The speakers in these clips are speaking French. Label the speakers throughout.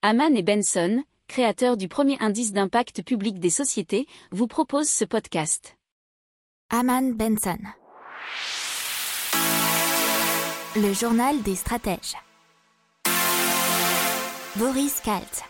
Speaker 1: Haman et Benson, créateurs du premier indice d'impact public des sociétés, vous proposent ce podcast.
Speaker 2: Haman Benson. Le journal des stratèges. Boris Kalt.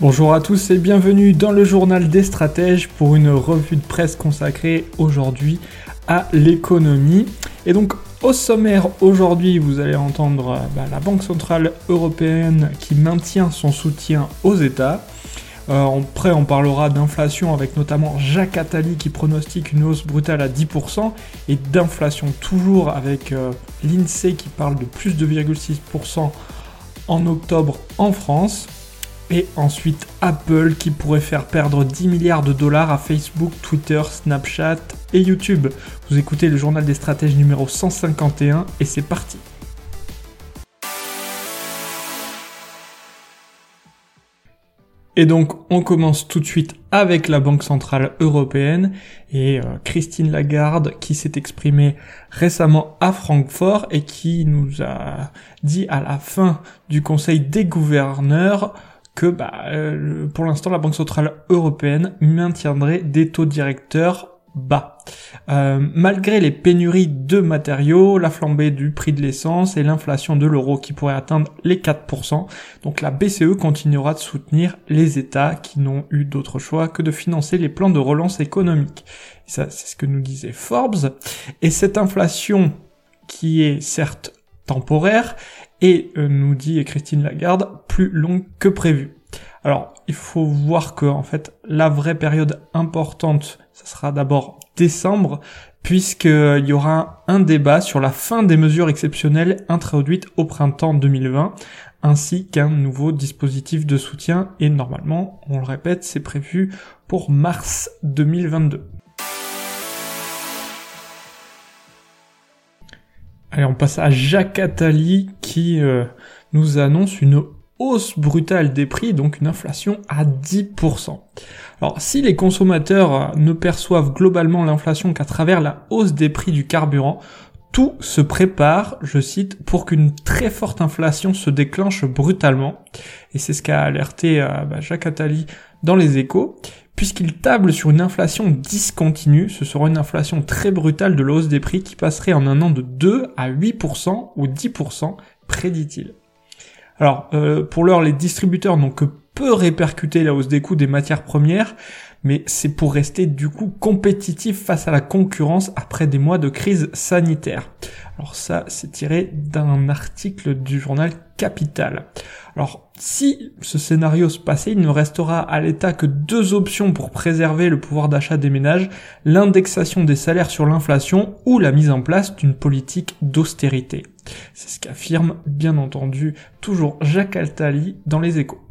Speaker 3: Bonjour à tous et bienvenue dans le journal des stratèges pour une revue de presse consacrée aujourd'hui à l'économie. Et donc au sommaire aujourd'hui vous allez entendre bah, la Banque Centrale Européenne qui maintient son soutien aux États. Euh, après on parlera d'inflation avec notamment Jacques Attali qui pronostique une hausse brutale à 10% et d'inflation toujours avec euh, l'INSEE qui parle de plus de 2,6% en octobre en France. Et ensuite Apple qui pourrait faire perdre 10 milliards de dollars à Facebook, Twitter, Snapchat et YouTube. Vous écoutez le journal des stratèges numéro 151 et c'est parti. Et donc on commence tout de suite avec la Banque Centrale Européenne et euh, Christine Lagarde qui s'est exprimée récemment à Francfort et qui nous a dit à la fin du Conseil des gouverneurs que bah, euh, pour l'instant la Banque Centrale Européenne maintiendrait des taux directeurs bas. Euh, malgré les pénuries de matériaux, la flambée du prix de l'essence et l'inflation de l'euro qui pourrait atteindre les 4%, donc la BCE continuera de soutenir les États qui n'ont eu d'autre choix que de financer les plans de relance économique. ça, c'est ce que nous disait Forbes. Et cette inflation qui est certes temporaire et euh, nous dit Christine Lagarde plus longue que prévu. Alors, il faut voir que en fait, la vraie période importante, ça sera d'abord décembre, puisqu'il y aura un débat sur la fin des mesures exceptionnelles introduites au printemps 2020, ainsi qu'un nouveau dispositif de soutien, et normalement, on le répète, c'est prévu pour mars 2022. Allez, on passe à Jacques Attali qui euh, nous annonce une hausse brutale des prix, donc une inflation à 10%. Alors si les consommateurs euh, ne perçoivent globalement l'inflation qu'à travers la hausse des prix du carburant, tout se prépare, je cite, pour qu'une très forte inflation se déclenche brutalement. Et c'est ce qu'a alerté euh, bah, Jacques Attali dans les échos puisqu'il table sur une inflation discontinue, ce sera une inflation très brutale de la hausse des prix qui passerait en un an de 2 à 8% ou 10%, prédit-il. Alors, euh, pour l'heure, les distributeurs n'ont que peu répercuté la hausse des coûts des matières premières, mais c'est pour rester du coup compétitif face à la concurrence après des mois de crise sanitaire. Alors ça, c'est tiré d'un article du journal Capital. Alors, si ce scénario se passait, il ne restera à l'État que deux options pour préserver le pouvoir d'achat des ménages, l'indexation des salaires sur l'inflation ou la mise en place d'une politique d'austérité. C'est ce qu'affirme, bien entendu, toujours Jacques Altali dans les échos.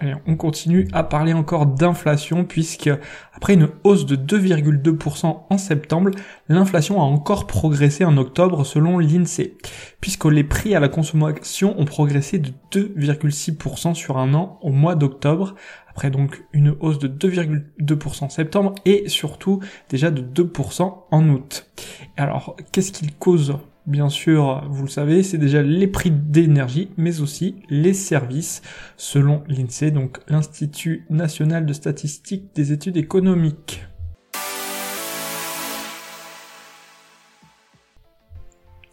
Speaker 3: Allez, on continue à parler encore d'inflation puisque après une hausse de 2,2% en septembre, l'inflation a encore progressé en octobre selon l'INSEE, puisque les prix à la consommation ont progressé de 2,6% sur un an au mois d'octobre, après donc une hausse de 2,2% en septembre et surtout déjà de 2% en août. Alors, qu'est-ce qu'il cause bien sûr, vous le savez, c'est déjà les prix d'énergie, mais aussi les services, selon l'INSEE, donc l'Institut national de statistique des études économiques.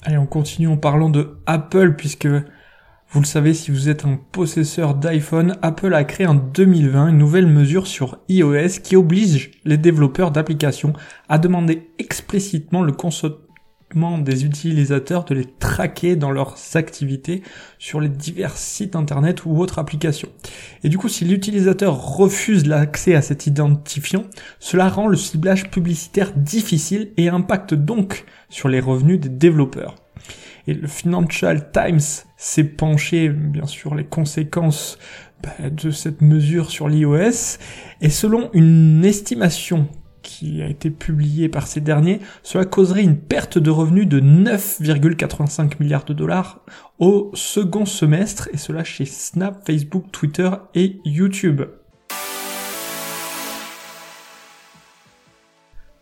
Speaker 3: Allez, on continue en parlant de Apple, puisque vous le savez, si vous êtes un possesseur d'iPhone, Apple a créé en 2020 une nouvelle mesure sur iOS qui oblige les développeurs d'applications à demander explicitement le, des utilisateurs de les traquer dans leurs activités sur les divers sites internet ou autres applications. Et du coup, si l'utilisateur refuse l'accès à cet identifiant, cela rend le ciblage publicitaire difficile et impacte donc sur les revenus des développeurs. Et le Financial Times s'est penché, bien sûr, les conséquences bah, de cette mesure sur l'iOS. Et selon une estimation qui a été publié par ces derniers, cela causerait une perte de revenus de 9,85 milliards de dollars au second semestre, et cela chez Snap, Facebook, Twitter et YouTube.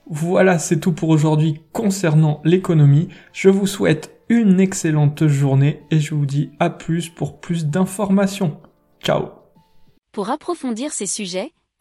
Speaker 3: Voilà, c'est tout pour aujourd'hui concernant l'économie. Je vous souhaite une excellente journée et je vous dis à plus pour plus d'informations. Ciao
Speaker 1: Pour approfondir ces sujets,